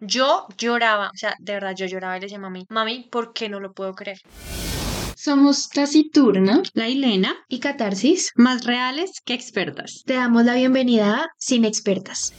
Yo lloraba, o sea, de verdad yo lloraba y le decía, mami, mami, ¿por qué no lo puedo creer? Somos Taciturna, La Hilena, y Catarsis, más reales que expertas. te damos la bienvenida a Sin Expertas.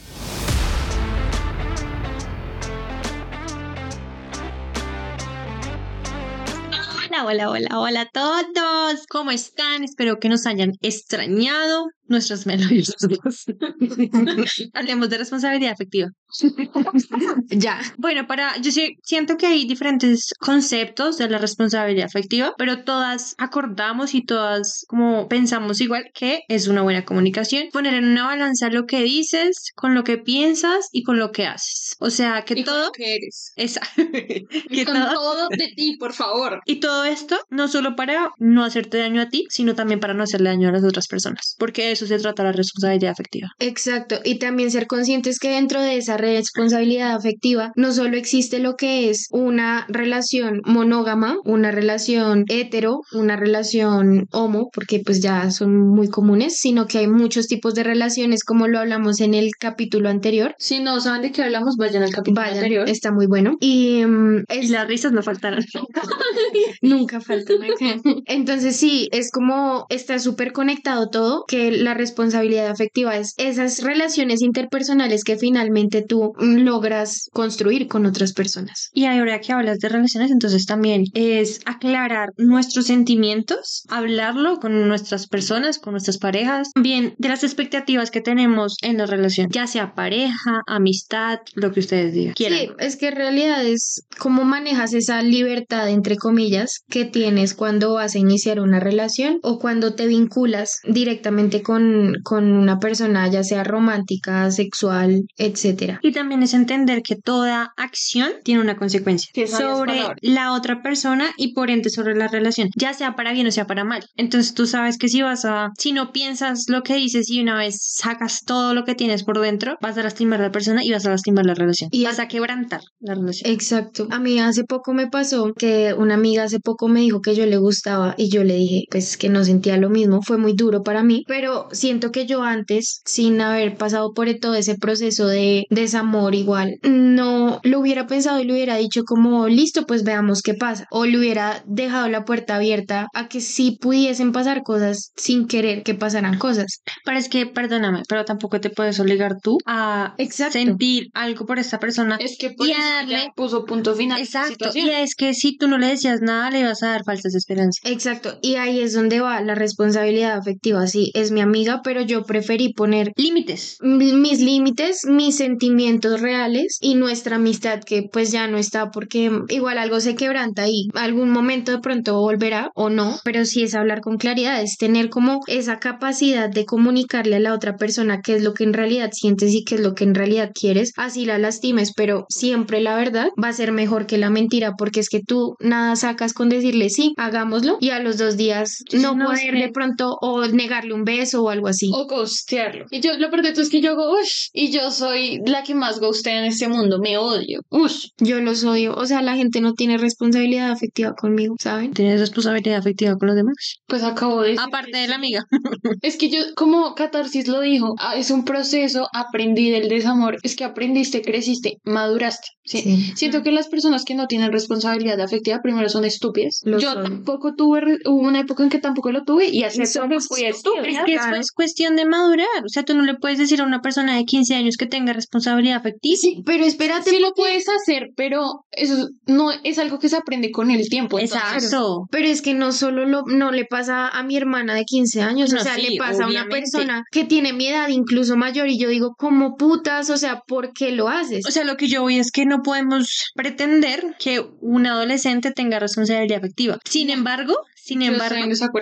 Hola, hola, hola, hola a todos. ¿Cómo están? Espero que nos hayan extrañado nuestras melodías. Hablemos de responsabilidad afectiva. Ya. Bueno, para, yo sí siento que hay diferentes conceptos de la responsabilidad afectiva, pero todas acordamos y todas como pensamos igual que es una buena comunicación. Poner en una balanza lo que dices con lo que piensas y con lo que haces. O sea, que y con todo lo que eres. esa Y que con todo todo de ti, por favor. y todo esto no solo para no hacerte daño a ti, sino también para no hacerle daño a las otras personas, porque de eso se trata la responsabilidad afectiva. Exacto. Y también ser conscientes que dentro de esa responsabilidad afectiva no solo existe lo que es una relación monógama, una relación hetero, una relación homo, porque pues ya son muy comunes, sino que hay muchos tipos de relaciones como lo hablamos en el capítulo anterior. Si no saben de qué hablamos, vayan al capítulo Vayan, anterior. está muy bueno. Y mm, Y las risas no faltaron. Nunca falta una que- Entonces sí, es como está súper conectado todo, que la responsabilidad afectiva es esas relaciones interpersonales que finalmente tú logras construir con otras personas. Y ahora que hablas de relaciones, entonces también es aclarar nuestros sentimientos, hablarlo con nuestras personas, con nuestras parejas, también de las expectativas que tenemos en la relación, ya sea pareja, amistad, lo que ustedes digan. Quieran. Sí, es que en realidad es cómo manejas esa libertad, entre comillas, que tienes cuando vas a iniciar una relación o cuando te vinculas directamente con, con una persona, ya sea romántica, sexual, etcétera. Y también es entender que toda acción tiene una consecuencia sobre la otra persona y por ende sobre la relación, ya sea para bien o sea para mal. Entonces tú sabes que si vas a, si no piensas lo que dices y una vez sacas todo lo que tienes por dentro, vas a lastimar a la persona y vas a lastimar la relación. Y Y vas a quebrantar la relación. Exacto. A mí hace poco me pasó que una amiga hace poco me dijo que yo le gustaba y yo le dije pues que no sentía lo mismo. Fue muy duro para mí, pero siento que yo antes, sin haber pasado por todo ese proceso de desamor igual, no lo hubiera pensado y le hubiera dicho como listo, pues veamos qué pasa. O le hubiera dejado la puerta abierta a que sí pudiesen pasar cosas sin querer que pasaran cosas. Pero es que, perdóname, pero tampoco te puedes obligar tú a Exacto. sentir algo por esta persona. Es que por Y eso a darle- ya puso punto final. Exacto. Y es que si tú no le decías nada, le ibas a dar falsas esperanzas. Exacto, y ahí es donde va la responsabilidad afectiva. Sí, es mi amiga, pero yo preferí poner Límites. mi- mis límites, mis sentimientos reales y nuestra amistad que pues ya no está porque igual algo se quebranta y algún momento de pronto volverá o no, pero sí es hablar con claridad, es tener como esa capacidad de comunicarle a la otra persona qué es lo que en realidad sientes y qué es lo que en realidad quieres, así la lastimes, pero siempre la verdad va a ser mejor que la mentira porque es que tú nada sacas con decirle sí, hagámoslo y a los dos días no no, poder de pronto o negarle un beso o algo así. O ghostearlo. Y yo, lo peor de todo es que yo hago, ush, y yo soy la que más ghostea en este mundo. Me odio. Ush. Yo los odio. O sea, la gente no tiene responsabilidad afectiva conmigo, ¿saben? ¿Tienes responsabilidad afectiva con los demás? Pues acabo de decir Aparte de la amiga. Es que yo, como Catarsis lo dijo, ah, es un proceso, aprendí del desamor, es que aprendiste, creciste, maduraste. ¿sí? Sí. Siento que las personas que no tienen responsabilidad afectiva primero son estúpidas. Lo yo son. tampoco tuve, hubo una época en que tampoco lo tuve y somos fui estúpida. Es que eso claro. es cuestión de madurar. O sea, tú no le puedes decir a una persona de 15 años que tenga responsabilidad afectiva. Sí, Pero espérate, sí lo puedes hacer, pero eso no es algo que se aprende con el tiempo. entonces- Exacto. pero es que no solo lo, no le pasa a mi hermana de 15 años, No, o sea, sí, le pasa a una persona que tiene mi edad incluso mayor y yo digo, como putas, o sea, ¿por qué lo haces? O sea, lo que yo voy es que no podemos pretender que un adolescente tenga responsabilidad afectiva. Sin embargo, sin embargo,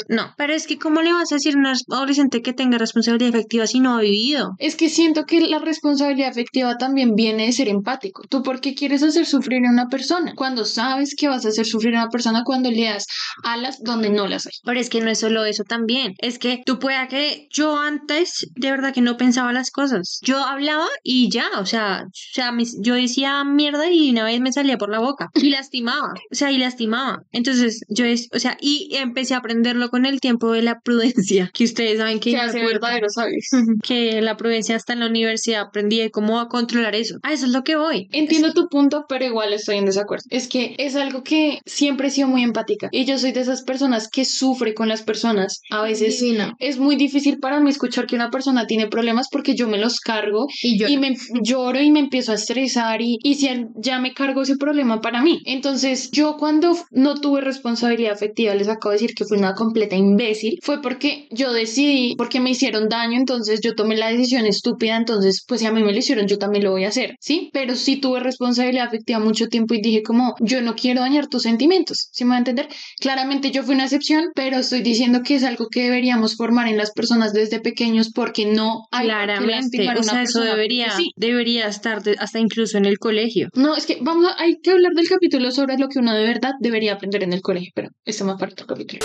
no. Pero es que, ¿cómo le vas a decir a un adolescente que tenga responsabilidad afectiva si no ha vivido? Es que siento que la responsabilidad afectiva también viene de ser empático. ¿Tú por qué quieres hacer sufrir a una persona? Cuando sabes que vas a hacer sufrir a una persona cuando le das alas donde no las hay. Pero es que no es solo eso también. Es que tú pueda que yo antes de verdad que no pensaba las cosas. Yo hablaba y ya, o sea, o sea, mis- yo decía mierda y una vez me salía por la boca y lastimaba, o sea, y lastimaba. Entonces, yo es, o sea, y empecé a aprenderlo con el tiempo de la prudencia, que ustedes saben que, Que hace verdaderos sabios. que la prudencia hasta en la universidad aprendí de cómo a controlar eso. A eso es lo que voy. Entiendo tu punto, pero igual estoy en desacuerdo. Es que es algo que siempre he sido muy empática y yo soy de esas personas que sufre con las personas. A veces Divina. es muy difícil para mí escuchar que una persona tiene problemas porque yo me los cargo Y yo. y me lloro y me empiezo a estresar y, y si ya me cargo ese problema para mí. Entonces yo cuando no tuve responsabilidad afectiva, les acabo de decir que fui una completa imbécil, fue porque yo decidí, porque me hicieron daño, entonces yo tomé la decisión estúpida, entonces pues si a mí me lo hicieron, yo también lo voy a hacer, ¿sí? Pero sí tuve responsabilidad afectiva mucho tiempo y dije como, yo no quiero dañar tus sentimientos, ¿sí me va a entender? Claramente yo fui una excepción, pero estoy diciendo que es algo que deberíamos formar en las personas desde pequeños porque no hay Claramente, a o una sea, eso debería, sí. debería estar de- hasta incluso en el colegio. No, es que vamos a, hay que hablar del capítulo sobre lo que uno de verdad debería aprender en el colegio, pero esto más parte del capítulo.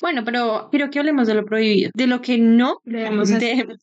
Bueno, pero quiero que hablemos de lo prohibido, de lo que no hacer.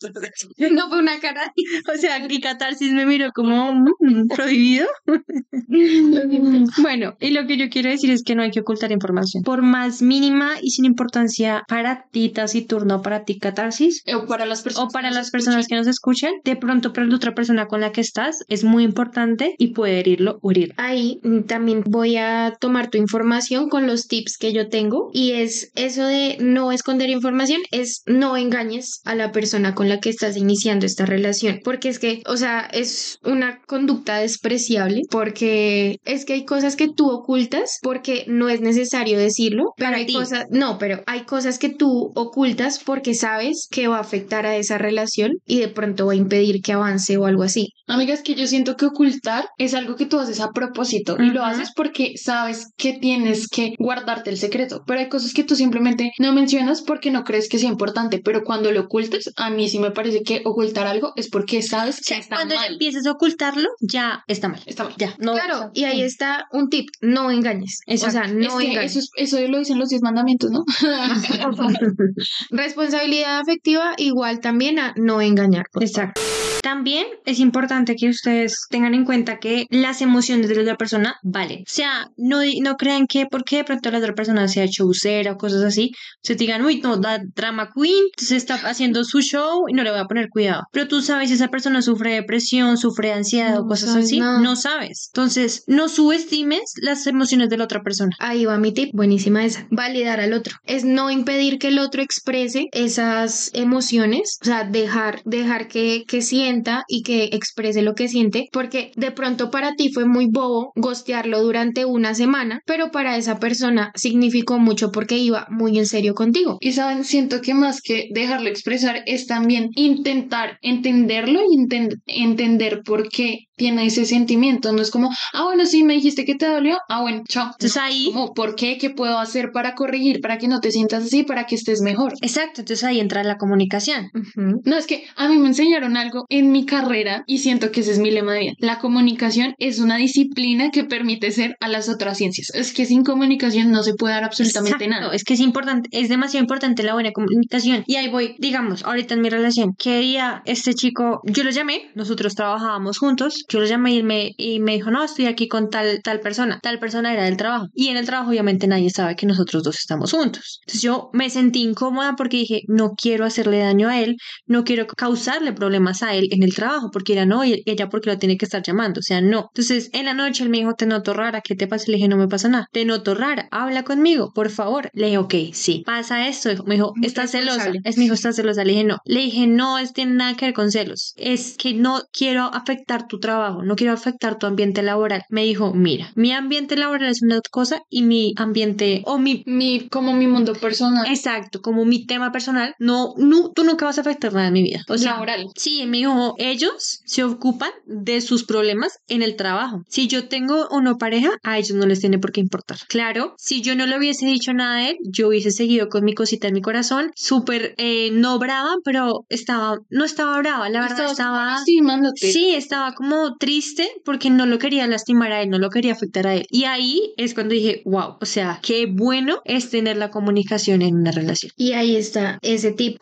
No fue una cara. O sea, aquí Catarsis me miró como "Mm, prohibido. Bueno, y lo que yo quiero decir es que no hay que ocultar información. Por más mínima y sin importancia para ti, taciturno, para ti, Catarsis, O para las personas. o para que nos las personas que nos escuchan, de pronto para la otra persona con la que estás es muy importante y puede herirlo o herirlo. Ahí mm, también voy a tomar tu información con los tips que yo tengo y es eso de no esconder información, es no engañes a la persona con la que estás iniciando esta relación, porque es que, o sea, es una conducta despreciable, porque es que hay cosas que tú ocultas porque no es necesario decirlo, pero Para hay ti. cosas, no, pero hay cosas que tú ocultas porque sabes que va a afectar a esa relación y de pronto va a impedir que avance o algo así. Amigas, que yo siento que ocultar es algo que tú haces a propósito y lo haces porque sabes que tienes que guardarte el secreto, pero hay cosas que tú simplemente no mencionas porque no crees que sea importante, pero cuando lo ocultas, a mí sí me parece que ocultar algo es porque sabes O que sea, está cuando ya mal. empieces a ocultarlo, ya está mal. Está mal. Ya, no. Claro, y ahí está un tip, no engañes. Exacto. O sea, no es que engañes. eso, es- eso lo dicen los diez mandamientos, ¿no? Responsabilidad afectiva igual también a no engañar. Exacto. También es importante que ustedes tengan en cuenta que las emociones de la otra persona valen. O sea, no, no crean que porque de pronto la otra persona sea showcera o cosas así, se digan, uy, no, da drama queen, se está haciendo su show y no le voy a poner cuidado. Pero tú sabes si esa persona sufre depresión, sufre ansiedad o No cosas sabes así, nada. no sabes. Entonces, no subestimes las emociones de la otra persona. Ahí va mi tip, buenísima esa. Validar al otro. Es no impedir que el otro exprese esas emociones, o sea, dejar, dejar que, que sienta y que exprese lo que siente, porque de pronto para ti fue muy bobo gostearlo durante una semana, pero para esa persona significó mucho porque iba muy en serio contigo. Y saben, siento que más que dejarlo expresar es también intentar entenderlo y enten- entender por qué tiene ese sentimiento. No es como, ah, bueno, sí, me dijiste que te dolió. Ah, bueno, chao. Entonces ahí, Como, ¿por qué? ¿Qué puedo hacer para corregir? Para que no te sientas así, para que estés mejor. exacto, entonces ahí entra la comunicación. No, es que a mí me enseñaron algo en mi carrera y siento que ese es mi lema de vida. La comunicación es una disciplina que permite ser a las otras ciencias. Es que sin comunicación no se puede dar absolutamente Exacto, nada. Es que es importante, es demasiado importante la buena comunicación. Y ahí voy, digamos, ahorita en mi relación, que día este chico, yo lo llamé, nosotros trabajábamos juntos, yo lo llamé y me, y me dijo, no, estoy aquí con tal, tal persona. Tal persona era del trabajo. Y en el trabajo obviamente nadie sabe que nosotros dos estamos juntos. Entonces yo me sentí incómoda porque dije, no quiero hacerle daño a él, no quiero causarle problemas a él en el trabajo, porque era no, y ella porque lo tiene que estar llamando, o sea, no. Entonces en la noche él me dijo, te noto rara, ¿qué te pasa? Le dije, no me pasa nada. Te noto rara, habla conmigo, por favor. Le dije, ok, sí. Pasa esto. Me dijo, estás celosa. Es mi hijo, estás celosa. Le dije, no. Le dije, no, es tiene nada que ver con celos. Es que no quiero afectar tu trabajo, no quiero afectar tu ambiente laboral. Me dijo, mira, mi ambiente laboral es una cosa y mi ambiente o mi Mi, como mi mundo personal. Exacto, como mi tema personal, no, no, tú nunca vas a afectar nada en mi vida. O sea, laboral. Sí, me dijo, ellos se ocupan de sus problemas en el trabajo. Si yo tengo una pareja, a ellos no les tiene por qué importar. Claro, si yo no le hubiese dicho nada a él, yo hubiese seguido con mi cosita en mi corazón, súper eh, no brava, pero estaba, no estaba brava, la verdad Estabas estaba... lastimándote. Sí, estaba como triste porque no lo quería lastimar a él, no lo quería afectar a él. Y ahí es cuando dije, wow, o sea, qué bueno es tener la comunicación en una relación. Y ahí está ese tip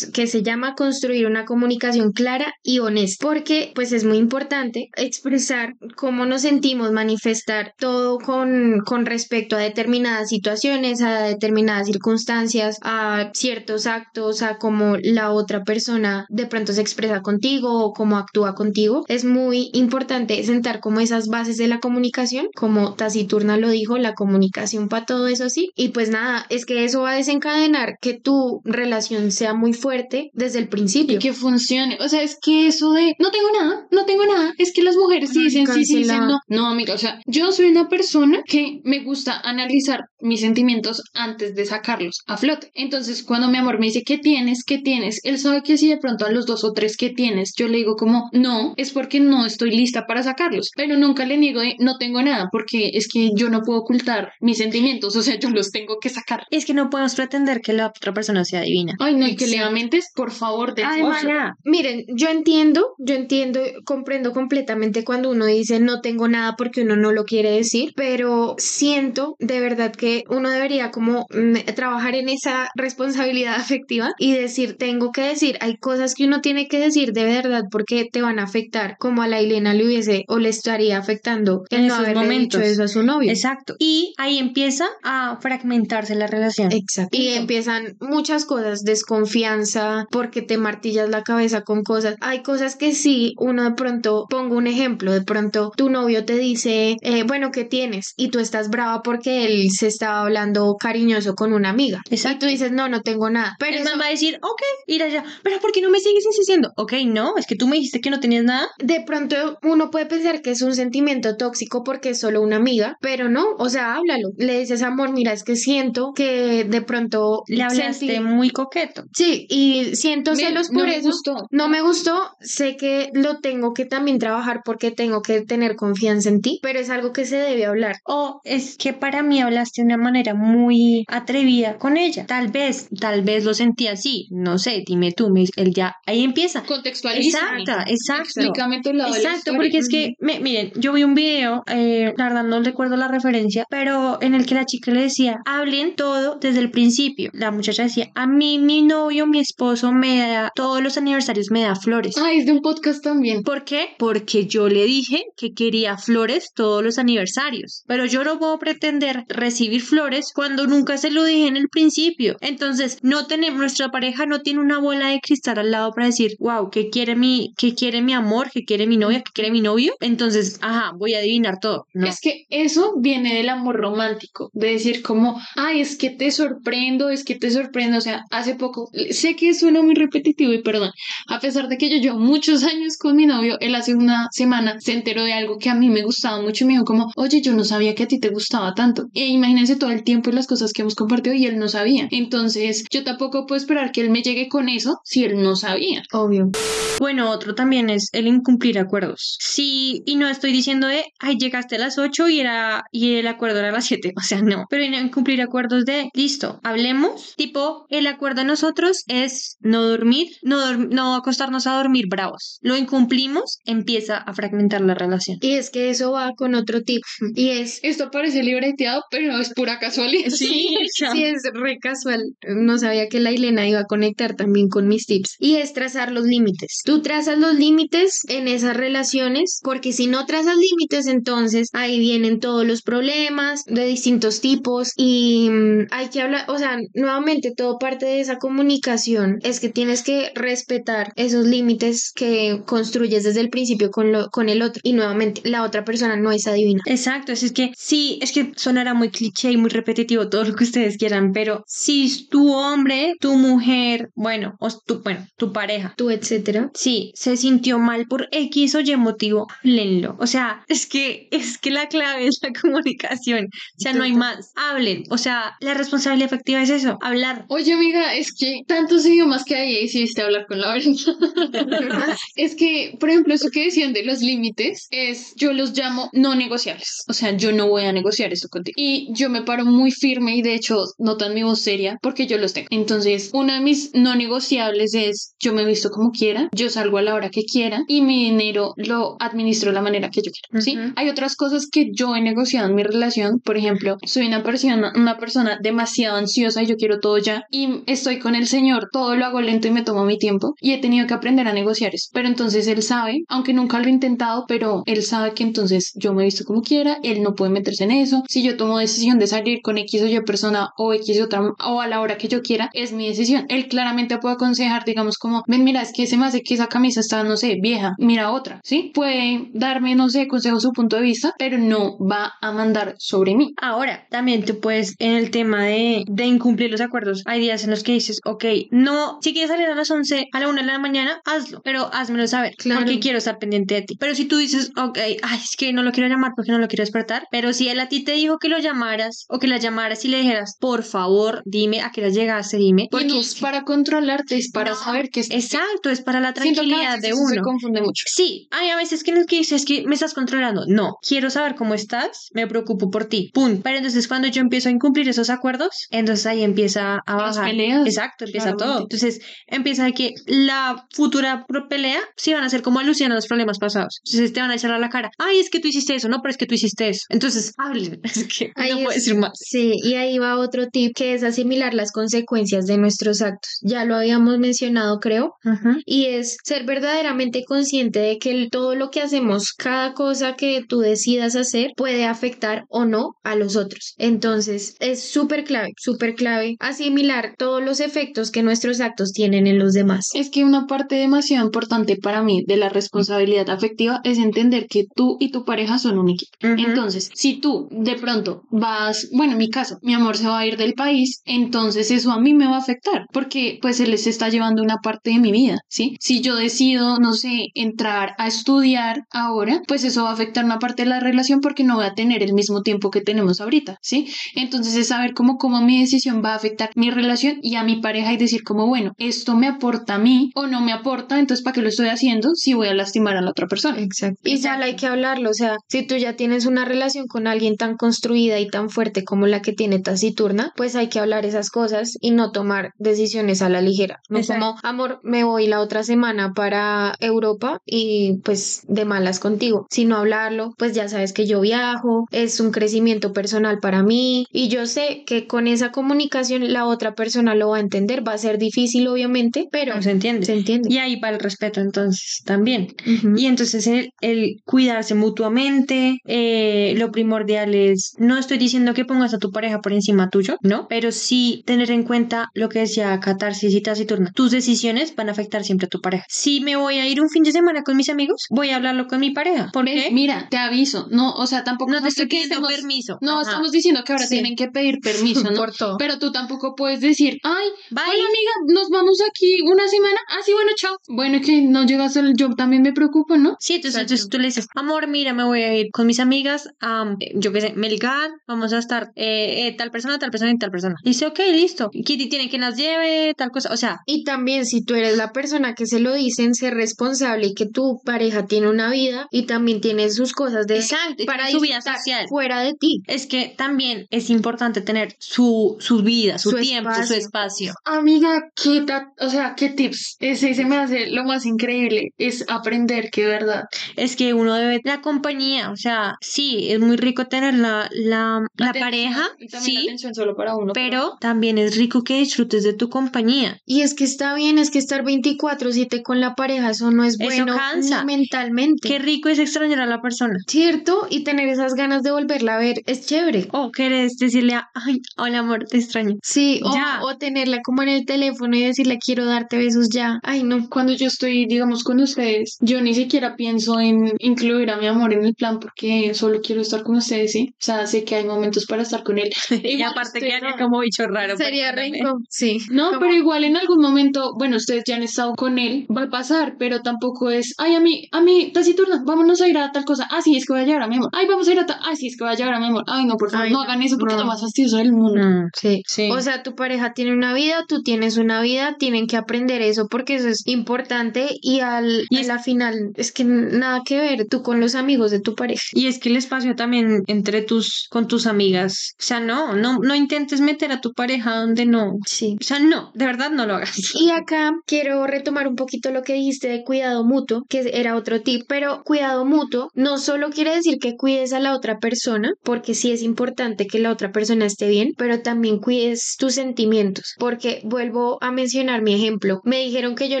que se llama construir una comunicación clara y honesto, porque pues es muy importante expresar cómo nos sentimos, manifestar todo con, con respecto a determinadas situaciones, a determinadas circunstancias, a ciertos actos, a cómo la otra persona de pronto se expresa contigo o cómo actúa contigo. Es muy importante sentar como esas bases de la comunicación, como Taciturna lo dijo, la comunicación para todo eso sí. Y pues nada, es que eso va a desencadenar que tu relación sea muy fuerte desde el principio. Y que funcione. O sea, es que eso de no tengo nada, no tengo nada, es que las mujeres sí dicen sí, sí, dicen no. No, amiga, o sea, yo soy una persona que me gusta analizar mis sentimientos antes de sacarlos a flote. Entonces, cuando mi amor me dice, ¿qué tienes? ¿Qué tienes? Él sabe que si de pronto a los dos o tres que tienes, yo le digo como, no, es porque no estoy lista para sacarlos. Pero nunca le niego de, no tengo nada, porque es que yo no puedo ocultar mis sentimientos, o sea, yo los tengo que sacar. Es que no podemos pretender que la otra persona sea divina. Ay, no, y que le mentes, por favor, de Además, sea, Miren, yo entiendo, yo entiendo, comprendo completamente cuando uno dice no tengo nada porque uno no lo quiere decir, pero siento de verdad que uno debería como mm, trabajar en esa responsabilidad afectiva y decir tengo que decir, hay cosas que uno tiene que decir de verdad porque te van a afectar, como a la Le hubiese o le estaría afectando el En no haberle momentos. dicho eso a su novio. Exacto. Y ahí empieza a fragmentarse la relación. Exacto. Y empiezan muchas cosas, desconfianza, porque te martillas la cabeza con cosas. Hay cosas que sí, uno de pronto, pongo un ejemplo, de pronto tu novio te dice, eh, bueno, ¿qué tienes? Y tú estás brava porque él se estaba hablando cariñoso con una amiga. Y Exacto. tú dices, no, no tengo nada. Pero el eso- man va a decir, ok, ir allá. Pero ¿por qué no me sigues insistiendo? Ok, no, es que tú me dijiste que no tenías nada. de pronto uno puede pensar que es un sentimiento tóxico porque es solo una amiga, pero no, o sea, háblalo. Le dices, amor, mira, es que siento que de pronto Le hablaste sentí- muy coqueto. Sí, y siento Me- celos no por me eso. gustó. No me gustó, sé que lo tengo que también trabajar porque tengo que tener confianza en ti, pero es algo que se debe hablar. O es que para mí hablaste de una manera muy atrevida con ella. Tal vez, tal vez lo sentí así. No sé, dime tú, me- él ya, ahí empieza. Contextualízame. Exacto, exacto. Explícame tu lado de la Exacto, porque es que, me- miren, yo vi un video, eh, la verdad no recuerdo la referencia, pero en el que la chica le decía, hablen todo desde el principio. La muchacha decía, a mí mi novio, mi esposo me da, todos los aniversarios me da flores. Ay, es de un podcast también. ¿Por qué? Porque yo le dije que quería flores todos los aniversarios, pero yo no puedo pretender recibir flores cuando nunca se lo dije en el principio. Entonces, no tenemos, nuestra pareja no tiene una bola de cristal al lado para decir, wow, ¿qué quiere mi, qué quiere mi amor? ¿Qué quiere mi novia? ¿Qué quiere mi novio? Entonces, ajá, voy a adivinar todo. No. Es que eso viene del amor romántico, de decir como, ay, es que te sorprendo, es que te sorprendo. O sea, hace poco, sé que suena muy repetitivo y perdón, a pesar de que yo llevo muchos años con mi novio, él hace una semana se enteró de algo que a mí me gustaba mucho y me dijo como, oye, yo no sabía que a ti te gustaba tanto. E imagínense todo el tiempo y las cosas que hemos compartido y él no sabía. Entonces, yo tampoco puedo esperar que él me llegue con eso si él no sabía. Obvio. Bueno, otro también es el incumplir acuerdos. Sí, y no estoy diciendo de, ay, llegaste a las 8 y era y el acuerdo era a las 7, o sea, no. Pero en incumplir acuerdos de, listo, hablemos. Tipo, el acuerdo de nosotros es no dormir, no, dorm- no acostarnos a dormir bravos. Lo incumplimos, empieza a fragmentar la relación. Y es que eso va con otro tip. Y es, Esto parece libreteado, pero es pura casualidad. sí, es re casual. No sabía que la Elena iba a conectar también con mis tips. Y es trazar los límites. Tú trazas los límites en esas relaciones, porque si no trazas límites, entonces ahí vienen todos los problemas de distintos tipos y mm, hay que hablar, o sea, nuevamente todo parte de esa comunicación es que tienes que respetar esos límites que construyes desde el principio con, lo, con el otro y nuevamente la otra persona no es adivina. Exacto, es, es que sí, es que sonará muy cliché y muy repetitivo todo lo que ustedes quieran, pero si tu hombre, tu mujer, bueno, o tu, bueno, tu pareja, Tú, etcétera. Sí, se sintió mal por X o Y motivo, háblenlo. O sea, es que es que la clave es la comunicación. O sea, no hay más. Hablen. O sea, la responsabilidad efectiva es eso, hablar. Oye, amiga, es que tantos idiomas que hay y si viste hablar con la verdad. es que, por ejemplo, eso que decían de los límites es, yo los llamo no negociables. O sea, yo no voy a negociar esto contigo. Y yo me paro muy firme y de hecho notan mi voz seria porque yo los tengo. Entonces, uno de mis no negociables es, yo me visto como quiera, yo salgo a la hora que quiera y mi dinero lo administro de la manera que yo quiera. ¿sí? Hay otras cosas que yo he negociado en mi relación. Por ejemplo, soy una persona, una persona demasiado ansiosa y yo quiero todo ya. Y estoy con el Señor, todo lo hago lento y me tomo mi tiempo. Y he tenido que aprender a negociar eso. Pero entonces él sabe, aunque nunca lo he intentado, pero él sabe que entonces yo me he visto como quiera, él no puede meterse en eso. Si yo tomo decisión de salir con X o Y persona o X otra o a la hora que yo quiera, es mi decisión. Él claramente puede aconsejar, digamos, como, ven, mira, es que se me hace que esa camisa está, no sé, vieja, mira otra, ¿sí? Puede darme, no sé, consejo su punto de vista, pero no va a mandar sobre mí. Ahora, también tú puedes, en el tema de, de incumplir los acuerdos, hay días en los que dices, ok, no, si quieres salir a las 11, a la 1 de la mañana, hazlo, pero házmelo saber, Claro. porque quiero estar pendiente de ti. Pero si tú dices, ok, ay, es que no lo quiero llamar porque no lo quiero despertar, pero si él a ti te dijo que lo llamaras o que la llamaras y le dijeras, por favor, dime a qué hora llegaste, dime, Porque no es para controlarte, es para No, saber que es exacto, es para la que a tranquilidad veces de eso Se uno. confunde mucho. Sí, hay a veces que, no que dices que me estás controlando. No, quiero saber cómo estás, me preocupo por ti. Pum. Pero entonces cuando yo empiezo a incumplir esos acuerdos, entonces ahí empieza a Las bajar. peleas. Exacto, empieza todo. Entonces empieza que la futura pelea sí van a ser como alusión a los problemas pasados. Entonces te van a echar a la cara. Ay, es que tú hiciste eso. No, pero es que tú hiciste eso. Entonces, hablen. Es que Ahí no puedo es- decir más. Sí, y ahí va otro tip que es asimilar las consecuencias de nuestros actos. Ya lo habíamos mencionado, creo, Ujú. y es ser verdaderamente consciente de que el- todo lo que hacemos, cada cosa que tú decidas hacer puede afectar o no a los otros. Entonces, es súper clave, súper clave asimilar todos los efectos que nuestros actos tienen en los demás. Es que una parte demasiado importante para mí de la responsabilidad afectiva es entender que tú y tu pareja son un equipo. Entonces, si tú de pronto vas, bueno, en mi caso, mi amor se va a ir del país, entonces eso a mí me va a afectar, porque pues él se está llevando una parte de mi vida, ¿sí? Si yo decido, no sé, entrar a estudiar ahora, pues eso va a afectar una parte de la relación porque no voy a tener el mismo tiempo que tenemos ahorita, ¿sí? Entonces es saber cómo, cómo mi decisión va a afectar mi relación y a mi pareja y decir como, bueno, esto me aporta a mí o no me aporta, entonces ¿para qué lo estoy haciendo si voy a lastimar a la otra persona? Exacto. Igual Exacto. hay que hablarlo, o sea, si tú ya tienes una relación con alguien tan construida y tan fuerte como la que tiene Taciturna, pues hay que hablar esas cosas y no tomar decisiones a la ligera. No Exacto. como, amor, me voy la otra semana para Europa y pues de malas contigo, sino hablarlo, pues ya sabes que yo viajo, es un crecimiento personal para mí y yo sé que con esa comunicación la otra persona lo va a entender, va a ser difícil obviamente, pero No se entiende. se entiende. Y ahí va el respeto entonces también. Y entonces el, el cuidarse mutuamente, eh, lo primordial es, no estoy diciendo que pongas a tu pareja por encima tuyo, ¿no? Pero sí tener en cuenta lo que decía Catarsis y Taciturna. Tus decisiones van a afectar siempre a tu pareja. Si me voy a ir un fin de semana con mis amigos, voy a hablarlo con mi pareja. ¿Por ¿Ves? qué? Mira, te aviso, no, o sea, tampoco No te estoy pidiendo estemos- permiso. No, Ajá. estamos diciendo que ahora Sí. tienen que pedir permiso, ¿no? Por todo. Pero tú tampoco puedes decir, ay, Bye. hola amiga, nos vamos aquí una semana. Ah, sí, bueno, chao. Bueno, que no llegas el yo también me preocupo, ¿no? Sí, entonces, entonces tú le dices, amor, mira, me voy a ir con mis amigas a, eh, yo qué sé, Melgar, vamos a estar eh, eh, tal persona, tal persona y tal persona. Dice, ok, listo. Kitty tiene que las lleve, tal cosa. O sea, Y también si tú eres la persona que se lo dicen, ser responsable y que tu pareja tiene una vida y también tiene sus cosas de exacto, para para su vida social. fuera de ti. Es que también es importante tener su, su vida, su, Su tiempo, su espacio. espacio. Amiga, ¿qué o sea, qué tips? Ese se me hace lo más increíble, es aprender que verdad. Es que uno debe la compañía, o sea, sí, es muy rico tener la, la, la Atención, pareja, y también la sí, atención solo para uno. pero también es rico que disfrutes de tu compañía. Y es que está bien, es que estar 24/7 con la pareja, eso no es Eso bueno cansa. Mentalmente. Qué rico es extrañar a la persona. ¿Cierto? Y tener esas ganas de volverla a ver es chévere. O querés decirle, a, ay, hola amor, te extraño. Sí, o, Ya. o tenerla como en el teléfono y decirle quiero darte besos ya. Ay, no. Cuando yo estoy, digamos, con ustedes, yo ni siquiera pienso en incluir a mi amor en el plan porque solo quiero estar con ustedes, ¿sí? O sea, sé que hay momentos para estar con él. y aparte usted que haría no. como bicho raro. Sería perdóname. rico. Sí. No, pero igual en algún momento, bueno, ustedes ya han estado con él, va a pasar, pero tampoco es, ay, a mí, a mí, taciturna, vámonos a ir a tal cosa. Ah, sí, es que voy a llevar a mi amor. Ay, vamos a ir a tal, ah, sí, es que voy a llevar a mi amor. Ay, no, por favor, Ay, no hagan eso porque no. es lo más fastidioso del mundo. Mm, Sí. sí. O sea, tu pareja tiene una vida, tú tienes una vida, tienen que aprender eso porque eso es importante y al Y a es- la final es que nada que ver tú con los amigos de tu pareja. Y es que el espacio también entre tus, con tus amigas. O sea, no, no, no intentes meter a tu pareja donde no. Sí. O sea, no, de verdad no lo hagas. Y acá quiero retomar un poquito lo que dijiste de cuidado mutuo, que era otro tip, pero cuidado mutuo no solo quiere decir que cuides a la otra persona, porque sí es importante que la otra persona esté bien, pero también cuides tus sentimientos, porque vuelvo a mencionar mi ejemplo. Me dijeron que yo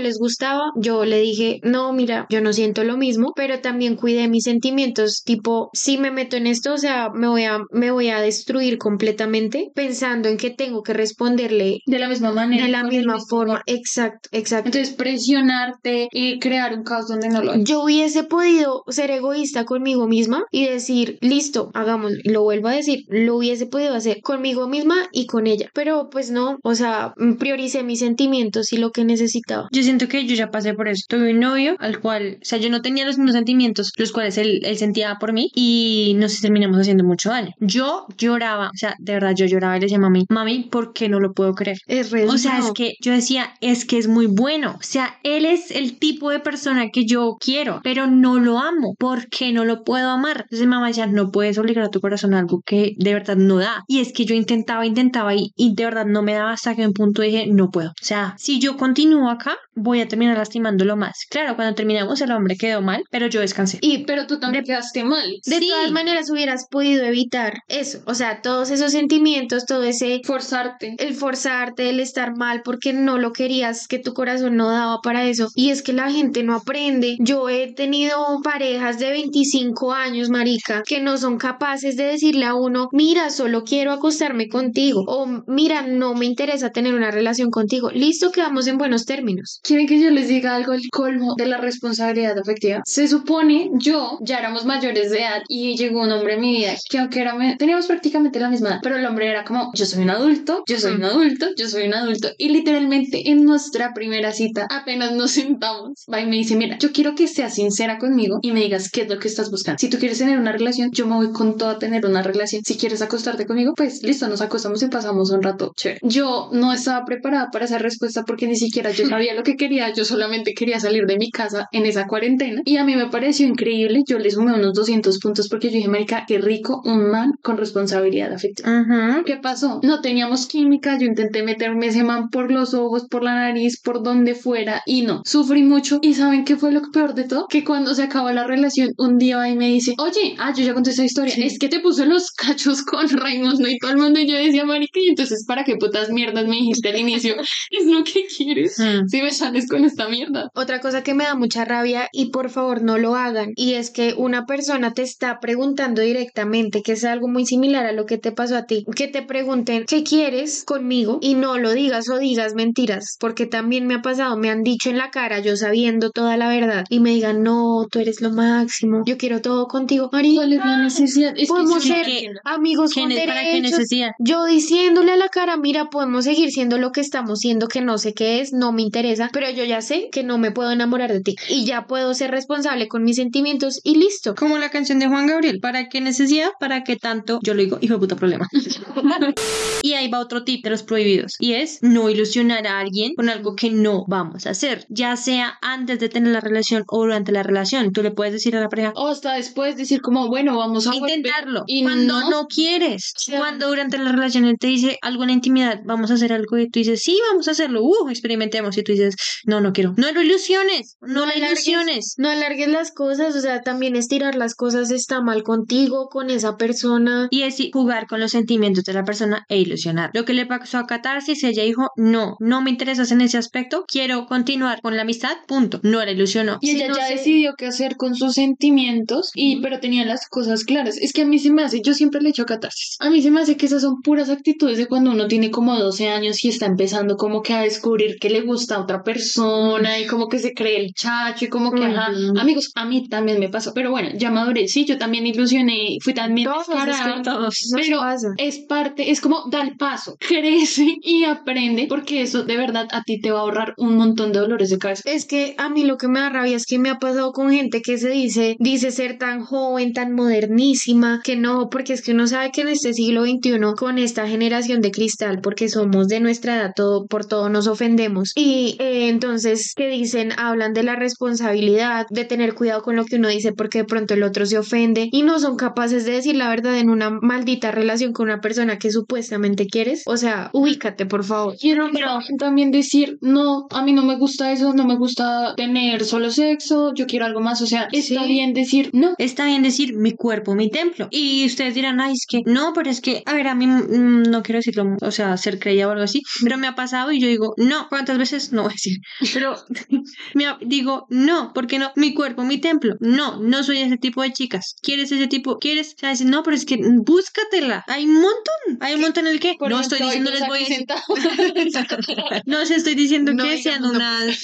les gustaba yo le dije, no, mira, yo no siento lo mismo, pero también cuidé mis sentimientos, tipo, si me meto en esto, o sea, me voy a, me voy a destruir completamente pensando en que tengo que responderle de la misma manera. de la misma forma. Exacto, exacto. Entonces presionarte y crear un caos donde no Yo hubiese podido ser egoísta conmigo misma y decir, listo, hagamos, y lo vuelvo a decir, lo hubiese podido hacer conmigo misma y con ella, pero pues no, o sea, mm, prioricé mis sentimientos y lo que necesitaba. Yo siento que yo ya pasé por eso. Tuve un novio al cual, o sea, yo no tenía los mismos sentimientos, los cuales él, él sentía por mí y nos terminamos haciendo mucho daño. Yo lloraba, o sea, de verdad yo lloraba y le decía, mami, mami, ¿por qué no lo puedo creer? Es re O sea, es que yo decía, es que es muy bueno. O sea, él es el tipo de persona que yo quiero, pero no lo amo. ¿Por qué no lo puedo amar? Entonces mamá decía, no puedes obligar a tu corazón a algo que de verdad no da. Y es que yo intentaba, intentaba y, y de verdad no me daba hasta que en un punto dije, no puedo. O sea, si yo continúo acá, voy a terminar lastimándolo más. Claro, cuando terminamos el hombre quedó mal, pero yo descansé. Y Pero tú también quedaste mal. de Sí. todas maneras hubieras podido evitar eso, o sea, todos esos sentimientos, todo ese Forzarte. el forzarte, el estar mal porque no lo querías, que tu corazón no daba para eso. Y es que la gente no aprende. Yo he tenido parejas de 25 años, marica, que no son capaces de decirle a uno, mira, solo quiero acostarme contigo. O mira, no me interesa tener una relación contigo. Listo, quedamos en buenos términos. ¿Quieren que yo les diga algo el colmo de la responsabilidad afectiva? Se supone, yo, ya éramos mayores de edad y llegó un hombre en mi vida que aunque era, teníamos prácticamente la misma edad, pero el hombre era como, yo soy un adulto, yo soy un adulto, yo soy un adulto. Y literalmente en nuestra primera cita, apenas nos sentamos, va y me dice, mira, yo quiero que seas sincera conmigo y me digas qué es lo que estás buscando. Si tú quieres tener una relación, yo me voy con todo a tener una relación. Si quieres acostarte conmigo, pues listo, nos acostamos y pasamos un rato chévere. Yo no estaba preparada para esa respuesta porque ni siquiera yo sabía lo que quería, yo solamente quería salir de mi casa en esa cuarentena y a mí me pareció increíble, yo le sumé unos 200 puntos porque yo dije, marica, qué rico un man con responsabilidad afectiva. Ajá. ¿Qué pasó? No teníamos química, yo intenté meterme ese man por los ojos, por la nariz, por donde fuera y no. Sufrí mucho y ¿saben qué fue lo peor de todo? Que cuando se acabó la relación, un día va y me dice, oye, ah, yo ya conté esa historia, Sí. es que te puso los cachos con Raimundo y todo el mundo y yo decía, marica, y entonces ¿para qué putas mierdas me dijiste al inicio? ¿Es lo que quieres? Mm. Si me sales con esta mierda. Otra cosa que me da mucha rabia y por favor no lo hagan y es que una persona te está preguntando directamente que es algo muy similar a lo que te pasó a ti, que te pregunten qué quieres conmigo y no lo digas o digas mentiras, porque también me ha pasado, me han dicho en la cara yo sabiendo toda la verdad y me digan no, tú eres lo máximo, yo quiero todo contigo, Mari, ¿Cuál es la necesidad? Es que podemos ser entiendo. amigos ¿Qué con ¿Para qué derechos. necesidad? Yo diciéndole a la cara, mira, podemos seguir siendo lo que estamos siendo, que no sé qué es, no me interesa, pero yo ya sé que no me puedo enamorar de ti y ya puedo ser responsable con mis sentimientos y listo. Como la canción de Juan Gabriel, ¿para qué necesidad? ¿Para qué tanto? Yo lo digo, hijo de puta problema. y ahí va otro tip de los prohibidos, y es no ilusionar a alguien con algo que no vamos a hacer, ya sea antes de tener la relación o durante la relación. Tú le puedes decir a la pareja, O hasta después decir como, bueno, vamos a intentarlo. Y cuando no, no, quieres. Sí. Cuando durante la relación él te dice algo en la intimidad, vamos a hacer algo y tú dices, sí, vamos a hacerlo, uh, experimentemos. Y tú dices, no, no quiero. No lo ilusiones, no, lo alargues- ilusiones. No alargues las cosas, o sea, también estirar las cosas está mal contigo, con esa persona. Y es jugar con los sentimientos de la persona e ilusionar. Lo que le pasó a Catarsis, ella dijo, no, no me interesas en ese aspecto, quiero continuar con la amistad, punto. No la ilusionó. Y ella no ya sé. decidió qué hacer con sus sentimientos, y pero tenía las cosas claras. Es que a mí se me hace, yo siempre le echo catarsis. A mí se me hace que esas son puras actitudes de cuando uno tiene como 12 años y está empezando como que a descubrir que le gusta a otra persona y como que se cree el chacho y como que, ajá, amigos, a mí también me pasó. Pero bueno, ya maduré, sí, yo también ilusioné, fui también Todos, es descarada. Todos. Pero pasa. es parte, es como da el paso, crece y aprende, porque eso de verdad a ti te va a ahorrar un montón de dolores de cabeza. Es que a mí lo que me da rabia es que me ha pasado con gente que se dice, dice ser tan joven, tan modernísima, que no, porque es que uno sabe que en este siglo XXI, con esta generación de cristal, porque somos de nuestra edad, todo, por todo nos ofendemos. Y eh, entonces, que dicen, hablan de la responsabilidad, de tener cuidado con lo que uno dice, porque de pronto el otro se ofende y no son capaces de decir la verdad en una maldita relación con una persona que supuestamente quieres. O sea, ubícate, por favor. Quiero pero también decir, no, a mí no me gusta eso, no me gusta tener solo sexo, yo quiero algo más, o sea, está Sí. bien decir, no, Está bien decir mi cuerpo, mi templo. Y ustedes dirán, ay, es que no, pero es que, a ver, a mí mm, no quiero decirlo, o sea, ser creída o algo así, pero me ha pasado y yo digo, no, ¿cuántas veces? No voy a decir, Pero me a- digo, no, porque no, mi cuerpo, mi templo. No, no soy ese tipo de chicas. ¿Quieres ese tipo? ¿Quieres? O sea, dices, no, pero es que búscatela. Hay un montón. Hay un montón en el que Por no estoy diciendo les voy a decir. No se estoy diciendo No que sean no. unas,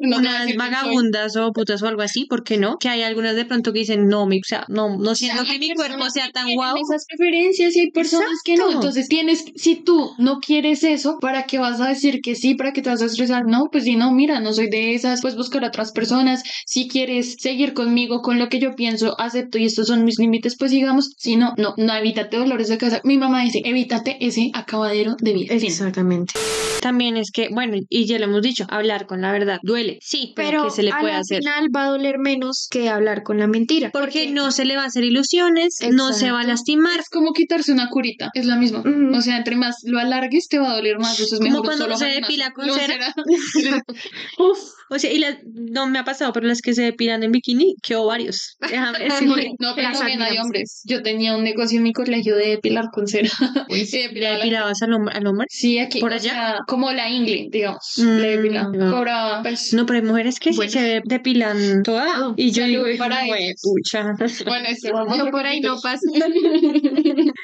No a unas vagabundas o putas o algo así, ¿por qué no? Que hay algunas de pronto que dicen, no, mi, o sea, no, no siento que mi cuerpo sea tan guau. esas preferencias y hay personas que no. Entonces tienes, si tú no quieres eso, ¿para qué vas a decir que sí? ¿Para qué te vas a estresar? No, pues si no, mira, no soy de esas, pues buscar a otras personas. Si quieres seguir conmigo, con lo que yo pienso, acepto y estos son mis límites, pues sigamos. Si no, no, no, evítate dolores de casa. Mi mamá dice, evítate ese acabadero de vida. Exactamente. También es que, bueno, y ya lo hemos dicho, hablar con la verdad duele, sí, pero, Pero ¿qué se le puede hacer? Final va a doler menos que hablar con la mentira. Porque no se le va a hacer ilusiones, no se va a lastimar. Es como quitarse una curita, es la misma. O sea, entre más lo alargues, te va a doler más. Eso es Como mejor cuando solo se depila con cera. Uf, o sea, y las, no me ha pasado, pero las que se depilan en bikini, qué ovarios. Déjame. No, pero también hay hombres. Yo tenía un negocio en mi colegio de depilar con cera. Uy, Sí, ¿Le depilaba la- depilabas al hombre? Al hombre? Sí, aquí. ¿Por o allá? sea, como la ingle, digamos. Mm, le depilaba. no. Cobraba, pues. No, pero hay mujeres que Bueno. se depilan toda. Oh, y yo digo, para pucha. Bueno, No, a por ahí no pasa.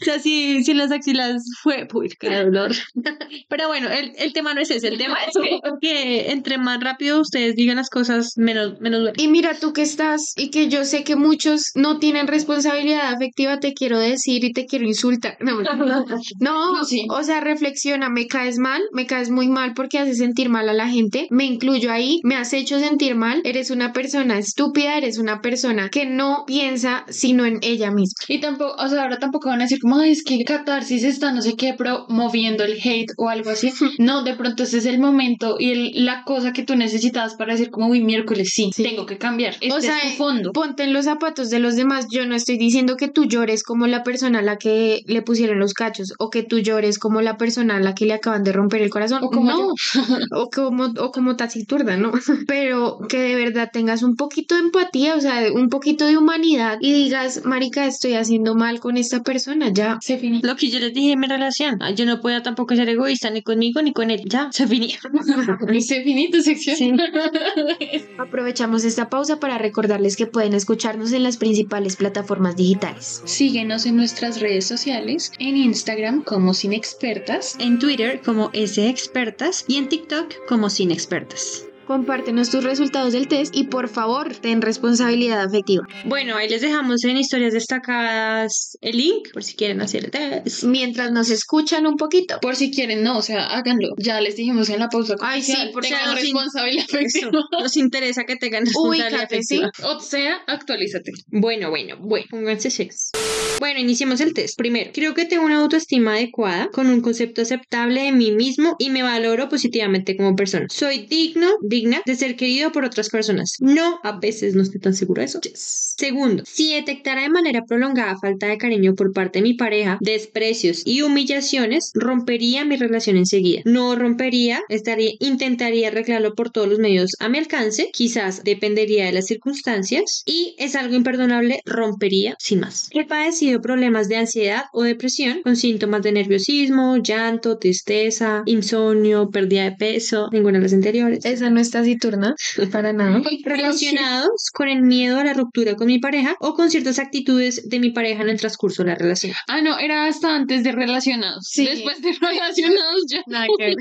O sea, si, si las axilas fue, uy, qué dolor. Pero bueno, el, el tema no es ese, el tema es que, que entre más rápido ustedes digan las cosas, menos, menos duele. Y mira tú que estás y que yo sé que muchos no tienen responsabilidad afectiva, te quiero decir y te quiero insultar. No, no, No, sí. o sea, reflexiona, me caes mal, me caes muy mal porque haces sentir mal a la gente, me incluyo ahí, me has hecho sentir mal, eres una persona estúpida, eres una persona que no piensa sino en ella misma. Y tampoco, o sea, ahora tampoco van a decir como, es que catarsis está no sé qué, promoviendo el hate o algo así. No, de pronto ese es el momento y el- la cosa que tú necesitabas para decir como, uy, miércoles, sí, Sí. tengo que cambiar. Este o sea, es tu fondo. ponte en los zapatos de los demás. Yo no estoy diciendo que tú llores como la persona a la que le pusieron los cachos o que tú llores como la persona a la que le acaban de romper el corazón. O como no, o como o como taciturda, ¿no? Pero que de verdad tengas un poquito de empatía, o sea, un poquito de humanidad y digas, marica, estoy haciendo mal con esta persona, ya. Se finí. Lo que yo les dije en mi relación, ah, yo no puedo tampoco ser egoísta ni conmigo ni con él. Ya, se finí. Se finí tu sección. Sí. Aprovechamos esta pausa para recordarles que pueden escucharnos en las principales plataformas digitales. Síguenos en nuestras redes sociales, en Instagram como Sin Expertas. En Twitter como S Expertas y en TikTok como Sin Expertas. Compártenos tus resultados del test y por favor, ten responsabilidad afectiva. Bueno, ahí les dejamos en historias destacadas el link por si quieren hacer el test. Mientras nos escuchan un poquito. Por si quieren, no, o sea, háganlo. Ya les dijimos en la pausa. Ay, sí, porque tengan in- responsabilidad Eso, afectiva. nos interesa que tengan responsabilidad Ubícate, ¿sí? afectiva. O sea, actualízate. Bueno, bueno, bueno, pónganse serios. Bueno, iniciemos el test. Primero, creo que tengo una autoestima adecuada, con un concepto aceptable de mí mismo y me valoro positivamente como persona. Soy digno, digna de ser querido por otras personas. No, a veces no estoy tan segura de eso. Yes. Segundo, si detectara de manera prolongada falta de cariño por parte de mi pareja, desprecios y humillaciones, rompería mi relación enseguida. No rompería, estaría, intentaría arreglarlo por todos los medios a mi alcance, quizás dependería de las circunstancias y es algo imperdonable, rompería sin más. He padecido problemas de ansiedad o depresión con síntomas de nerviosismo, llanto, tristeza, insomnio, pérdida de peso, ninguna de las anteriores. Esa no es taciturna, para nada. Relacionados con el miedo a la ruptura con mi pareja o con ciertas actitudes de mi pareja en el transcurso de la relación. Ah, no, era hasta antes de relacionados. Sí. Después de relacionados ya. Nada que ver.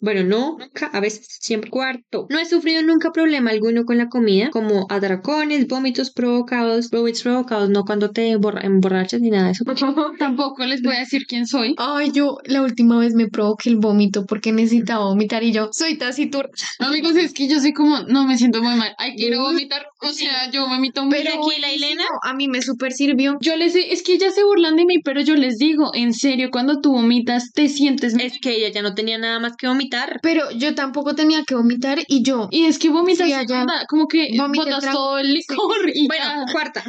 Bueno, no, nunca, a veces, siempre. Cuarto, no he sufrido nunca problema alguno con la comida, como atracones, vómitos provocados, vómitos provocados, no cuando te borra- emborrachas ni nada de eso. Tampoco les voy a decir quién soy. Ay, yo la última vez me provoqué el vómito porque necesitaba vomitar y yo soy taciturna. Amigos, es que yo soy como, no me siento muy mal. Hay que ir a vomitar. O sea, yo vomito muy Pero aquí la Elena? a mí me super sirvió. Yo les es que ya se burlan de mí, pero yo les digo, en serio, cuando tú vomitas, te sientes Es que ella ya no tenía nada más que vomitar. Pero yo tampoco tenía que vomitar y yo. Y es que vomitas, Fui allá. como que botas todo el licor y Bueno, ya. cuarta.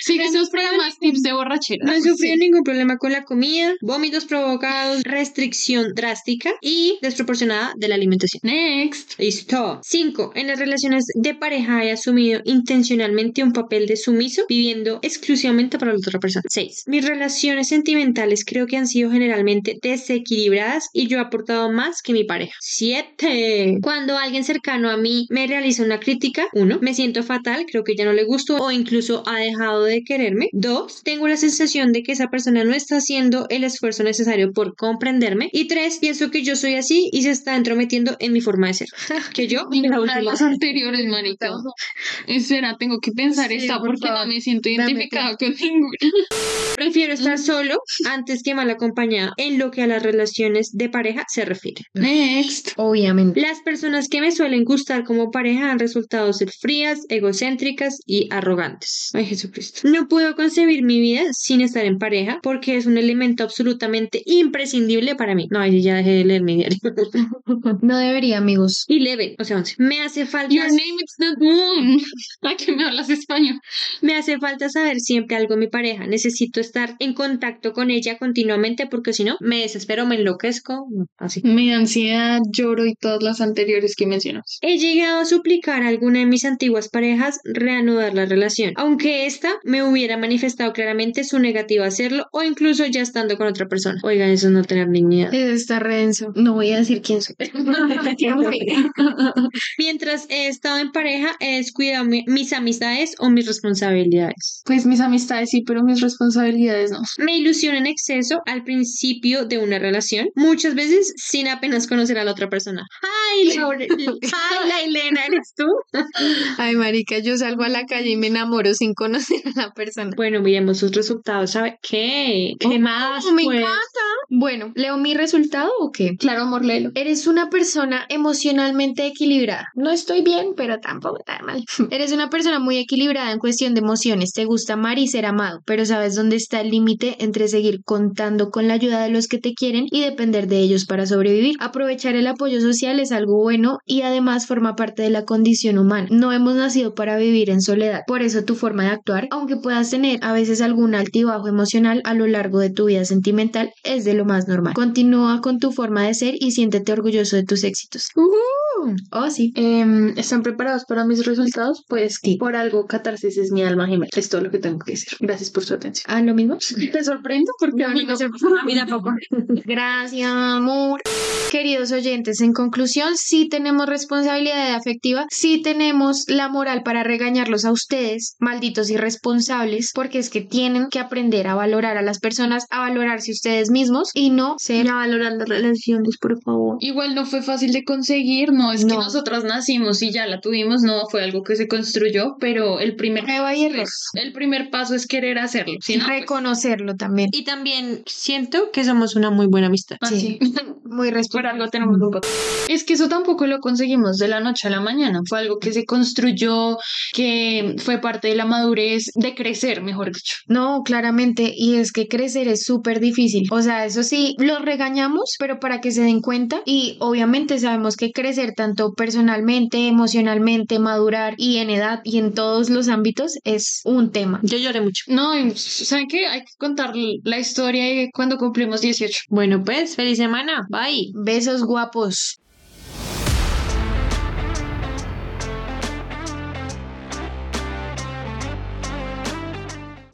Sigue sus programas tips de borrachera. No he sufrido ningún problema con la comida, vómitos provocados, restricción drástica y desproporcionada de la alimentación. Next. Listo. 5. En las relaciones de pareja he asumido intencionalmente un papel de sumiso, viviendo exclusivamente para la otra persona. 6. Mis relaciones sentimentales creo que han sido generalmente desequilibradas y yo he aportado más que mi pareja. 7. Cuando alguien cercano a mí me realiza una crítica, 1. Me siento fatal, creo que ya no le gusto o incluso ha dejado de quererme. 2. Tengo la sensación de que esa persona no está haciendo el esfuerzo necesario por comprenderme. Y 3. Pienso que yo soy así y se está entrometiendo en mi forma de ser. Que yo, de las anteriores, marica. Espera, tengo que pensar Sí, esta por porque favor. no me siento identificada con ninguna. prefiero estar solo antes que mal acompañada en lo que a las relaciones de pareja se refiere. Next. Obviamente. Las personas que me suelen gustar como pareja han resultado ser frías, egocéntricas y arrogantes. Ay, Jesucristo. No puedo concebir mi vida sin estar en pareja porque es un elemento absolutamente imprescindible para mí. No, ahí ya dejé de leer mi diario. No debería, amigos. y leve, o sea, 11. Me hace falta Your name is not moon. ¿A qué me hablas español? Me hace falta saber siempre algo de mi pareja. Necesito estar en contacto con ella continuamente porque si no, me desespero, me enloquezco. Así. Me da ansiedad, lloro y todas las anteriores que mencionas. He llegado a suplicar a alguna de mis antiguas parejas reanudar la relación, aunque ésta me hubiera manifestado claramente su negativa a hacerlo o incluso ya estando con otra persona. Oigan, eso es no tener dignidad. Eso está redenso. No voy a decir quién soy. Mientras he estado en pareja, he descuidado mi- mis amistades o mis responsabilidades. Pues mis amistades sí, pero mis responsabilidades no. Me ilusiono en exceso al principio de una relación, muchas veces sin apenas conocer a la otra persona. ¡Ay, Laura! ¡Ay, la Elena, eres tú! Ay, marica, yo salgo a la calle y me enamoro sin conocer a la persona. Bueno, miremos sus resultados. ¿Sabe qué? ¿Qué más? me pues? encanta. Bueno, ¿leo mi resultado o qué? Claro, amor, léelo. Eres una persona emocionalmente equilibrada. No estoy bien, pero tampoco tan mal. Eres una persona muy equilibrada en cuestión de emociones. Te gusta amar y ser amado, pero sabes dónde está el límite entre seguir contando con la ayuda de los que te quieren y depender de ellos para sobrevivir. Aprovechar el apoyo social es algo bueno y además forma parte de la condición humana. No hemos nacido para vivir en soledad. Por eso tu forma de actuar, aunque puedas tener a veces algún altibajo emocional a lo largo de tu vida sentimental, es de lo más normal. Continúa con tu forma de ser y siéntete orgulloso de tus éxitos. Oh, sí. Em, ¿Están preparados para mis resultados? Pues Sí. por algo Catarsis es mi alma gemela. Es todo lo que tengo que decir. Gracias por su atención. Ah, lo mismo. ¿Te sorprendo? Porque a mí no. A mí tampoco. Gracias, amor. Queridos oyentes, en conclusión, sí tenemos responsabilidad afectiva, sí tenemos la moral para regañarlos a ustedes, malditos irresponsables, porque es que tienen que aprender a valorar a las personas, a valorarse ustedes mismos y no ser A valorar las relaciones, por favor. Igual no fue fácil de conseguir, no es que No. nosotras nacimos y ya la tuvimos, no fue algo que se construyó, pero el primer prueba y error. el primer paso es querer hacerlo. Si no, pues, Reconocerlo también. Y también siento que somos una muy buena amistad. así. Muy Por responsable. algo tenemos un poco. Es que eso tampoco lo conseguimos de la noche a la mañana. Fue algo que se construyó, que fue parte de la madurez, de crecer, mejor dicho. No, claramente, y es que crecer es súper difícil. O sea, eso sí, los regañamos, pero para que se den cuenta y obviamente sabemos que crecer tanto personalmente, emocionalmente, madurar y en edad y en todos los ámbitos es un tema. Yo lloré mucho. No, ¿saben qué? Hay que contar la historia cuando cumplimos 18. Bueno, pues, feliz semana. Bye. Besos guapos.